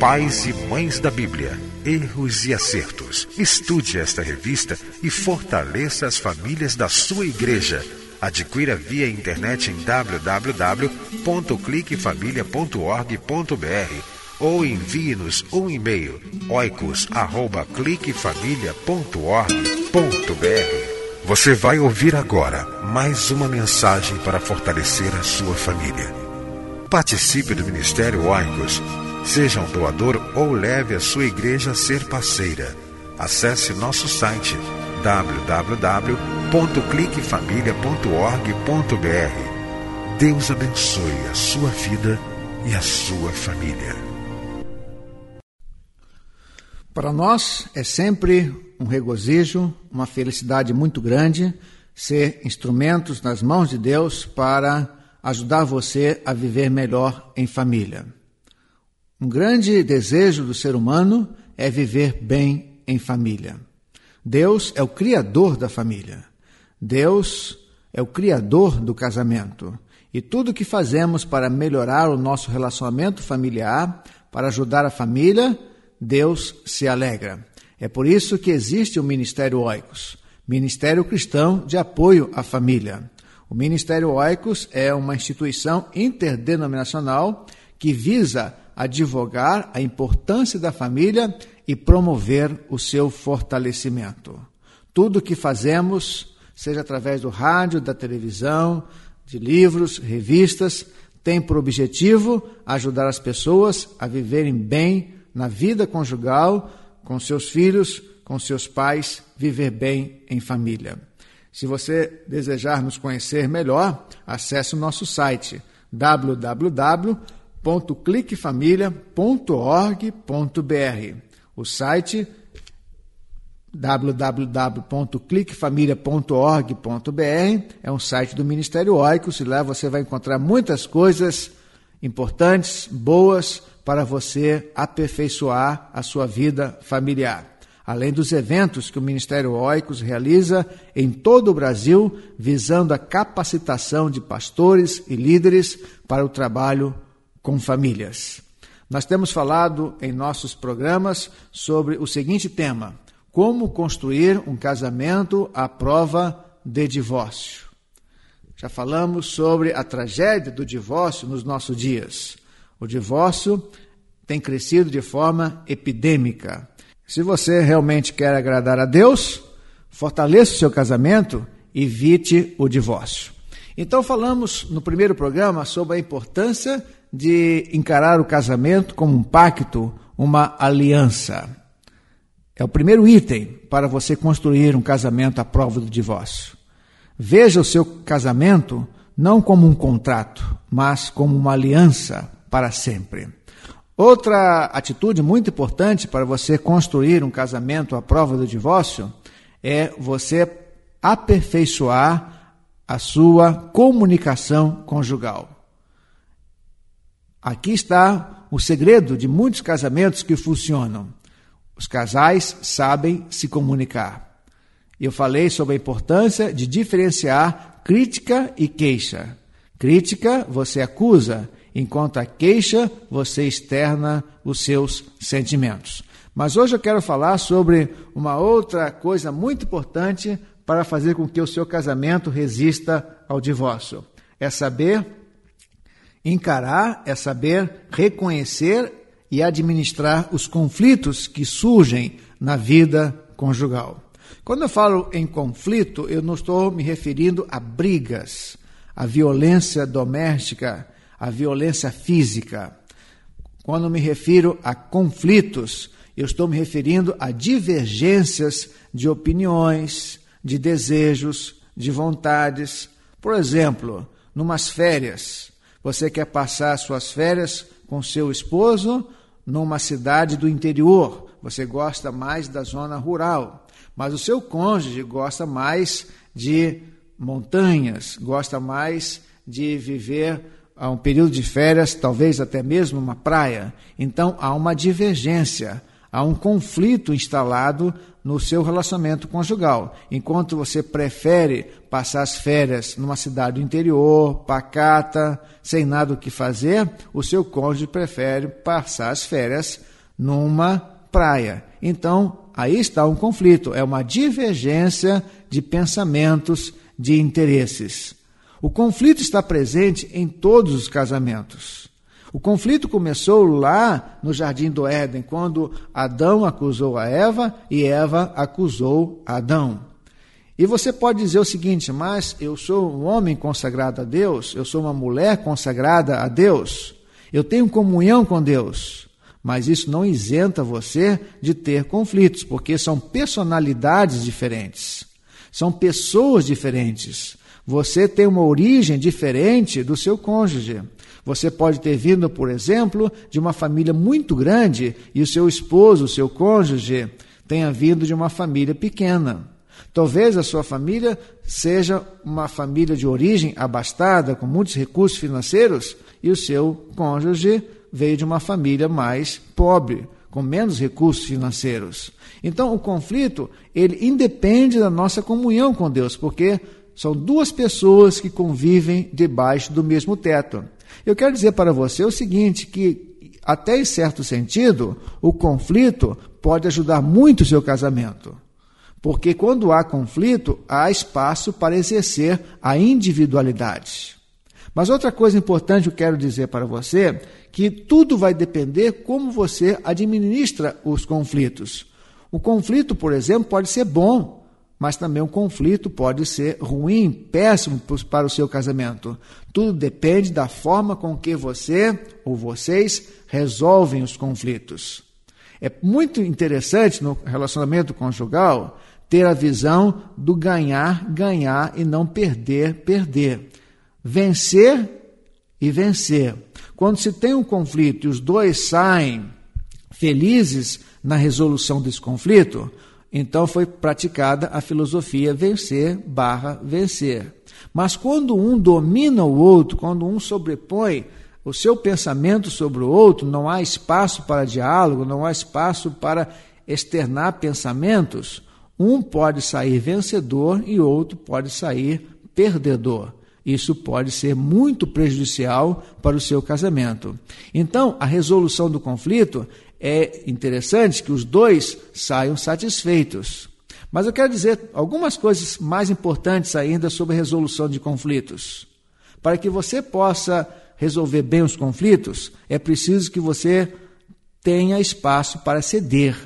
Pais e Mães da Bíblia. Erros e acertos. Estude esta revista e fortaleça as famílias da sua igreja. Adquira via internet em www.cliquefamilia.org.br ou envie-nos um e-mail oicos@cliquefamilia.org.br. Você vai ouvir agora mais uma mensagem para fortalecer a sua família. Participe do Ministério Oicos Seja um doador ou leve a sua igreja a ser parceira. Acesse nosso site www.cliquefamilia.org.br. Deus abençoe a sua vida e a sua família. Para nós é sempre um regozijo, uma felicidade muito grande ser instrumentos nas mãos de Deus para ajudar você a viver melhor em família. Um grande desejo do ser humano é viver bem em família. Deus é o criador da família. Deus é o criador do casamento. E tudo que fazemos para melhorar o nosso relacionamento familiar, para ajudar a família, Deus se alegra. É por isso que existe o Ministério Oicos, Ministério Cristão de Apoio à Família. O Ministério Oicos é uma instituição interdenominacional que visa advogar a importância da família e promover o seu fortalecimento. Tudo o que fazemos, seja através do rádio, da televisão, de livros, revistas, tem por objetivo ajudar as pessoas a viverem bem na vida conjugal, com seus filhos, com seus pais, viver bem em família. Se você desejar nos conhecer melhor, acesse o nosso site www www.cliquefamilia.org.br. O site www.cliquefamilia.org.br é um site do Ministério Oicos e lá você vai encontrar muitas coisas importantes, boas para você aperfeiçoar a sua vida familiar. Além dos eventos que o Ministério Oicos realiza em todo o Brasil, visando a capacitação de pastores e líderes para o trabalho com famílias. Nós temos falado em nossos programas sobre o seguinte tema: como construir um casamento à prova de divórcio. Já falamos sobre a tragédia do divórcio nos nossos dias. O divórcio tem crescido de forma epidêmica. Se você realmente quer agradar a Deus, fortaleça o seu casamento, evite o divórcio. Então, falamos no primeiro programa sobre a importância de encarar o casamento como um pacto, uma aliança. É o primeiro item para você construir um casamento à prova do divórcio. Veja o seu casamento não como um contrato, mas como uma aliança para sempre. Outra atitude muito importante para você construir um casamento à prova do divórcio é você aperfeiçoar a sua comunicação conjugal. Aqui está o segredo de muitos casamentos que funcionam. Os casais sabem se comunicar. Eu falei sobre a importância de diferenciar crítica e queixa. Crítica você acusa, enquanto a queixa você externa os seus sentimentos. Mas hoje eu quero falar sobre uma outra coisa muito importante para fazer com que o seu casamento resista ao divórcio. É saber Encarar é saber reconhecer e administrar os conflitos que surgem na vida conjugal. Quando eu falo em conflito, eu não estou me referindo a brigas. a violência doméstica, a violência física. Quando me refiro a conflitos, eu estou me referindo a divergências de opiniões, de desejos, de vontades. Por exemplo, numas férias, você quer passar suas férias com seu esposo numa cidade do interior, você gosta mais da zona rural, mas o seu cônjuge gosta mais de montanhas, gosta mais de viver a um período de férias, talvez até mesmo uma praia. Então há uma divergência, há um conflito instalado no seu relacionamento conjugal. Enquanto você prefere passar as férias numa cidade do interior, pacata, sem nada o que fazer, o seu cônjuge prefere passar as férias numa praia. Então, aí está um conflito, é uma divergência de pensamentos, de interesses. O conflito está presente em todos os casamentos. O conflito começou lá no jardim do Éden, quando Adão acusou a Eva e Eva acusou Adão. E você pode dizer o seguinte: mas eu sou um homem consagrado a Deus, eu sou uma mulher consagrada a Deus, eu tenho comunhão com Deus. Mas isso não isenta você de ter conflitos, porque são personalidades diferentes, são pessoas diferentes. Você tem uma origem diferente do seu cônjuge. Você pode ter vindo, por exemplo, de uma família muito grande e o seu esposo, o seu cônjuge, tenha vindo de uma família pequena. Talvez a sua família seja uma família de origem abastada, com muitos recursos financeiros, e o seu cônjuge veio de uma família mais pobre, com menos recursos financeiros. Então, o conflito, ele independe da nossa comunhão com Deus, porque são duas pessoas que convivem debaixo do mesmo teto. Eu quero dizer para você o seguinte, que até em certo sentido, o conflito pode ajudar muito o seu casamento. Porque quando há conflito, há espaço para exercer a individualidade. Mas outra coisa importante eu quero dizer para você, que tudo vai depender como você administra os conflitos. O conflito, por exemplo, pode ser bom mas também o conflito pode ser ruim, péssimo para o seu casamento. Tudo depende da forma com que você ou vocês resolvem os conflitos. É muito interessante no relacionamento conjugal ter a visão do ganhar, ganhar e não perder, perder. Vencer e vencer. Quando se tem um conflito e os dois saem felizes na resolução desse conflito, então foi praticada a filosofia vencer barra vencer. Mas quando um domina o outro, quando um sobrepõe o seu pensamento sobre o outro, não há espaço para diálogo, não há espaço para externar pensamentos, um pode sair vencedor e outro pode sair perdedor. Isso pode ser muito prejudicial para o seu casamento. Então, a resolução do conflito é interessante que os dois saiam satisfeitos. Mas eu quero dizer algumas coisas mais importantes ainda sobre a resolução de conflitos. Para que você possa resolver bem os conflitos, é preciso que você tenha espaço para ceder.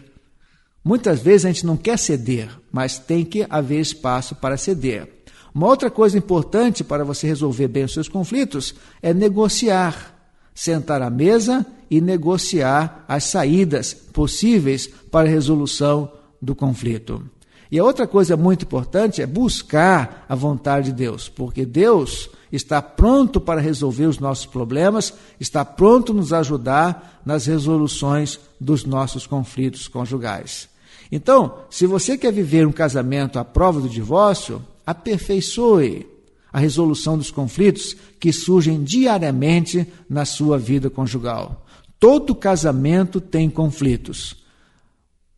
Muitas vezes a gente não quer ceder, mas tem que haver espaço para ceder. Uma outra coisa importante para você resolver bem os seus conflitos é negociar sentar à mesa e negociar as saídas possíveis para a resolução do conflito. E a outra coisa muito importante é buscar a vontade de Deus, porque Deus está pronto para resolver os nossos problemas, está pronto nos ajudar nas resoluções dos nossos conflitos conjugais. Então, se você quer viver um casamento à prova do divórcio, aperfeiçoe a resolução dos conflitos que surgem diariamente na sua vida conjugal. Todo casamento tem conflitos.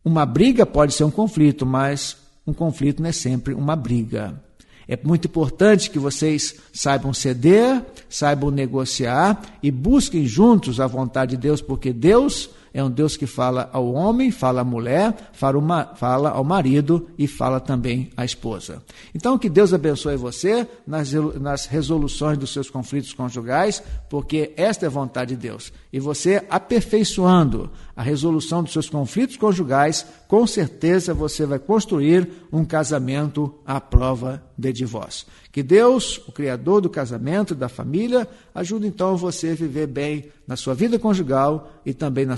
Uma briga pode ser um conflito, mas um conflito não é sempre uma briga. É muito importante que vocês saibam ceder, saibam negociar e busquem juntos a vontade de Deus, porque Deus é um Deus que fala ao homem, fala à mulher, fala ao marido e fala também à esposa. Então, que Deus abençoe você nas, nas resoluções dos seus conflitos conjugais, porque esta é a vontade de Deus. E você aperfeiçoando a resolução dos seus conflitos conjugais, com certeza você vai construir um casamento à prova de divórcio. Que Deus, o Criador do casamento, da família, ajude então você a viver bem na sua vida conjugal e também na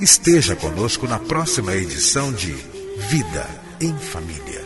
Esteja conosco na próxima edição de Vida em Família.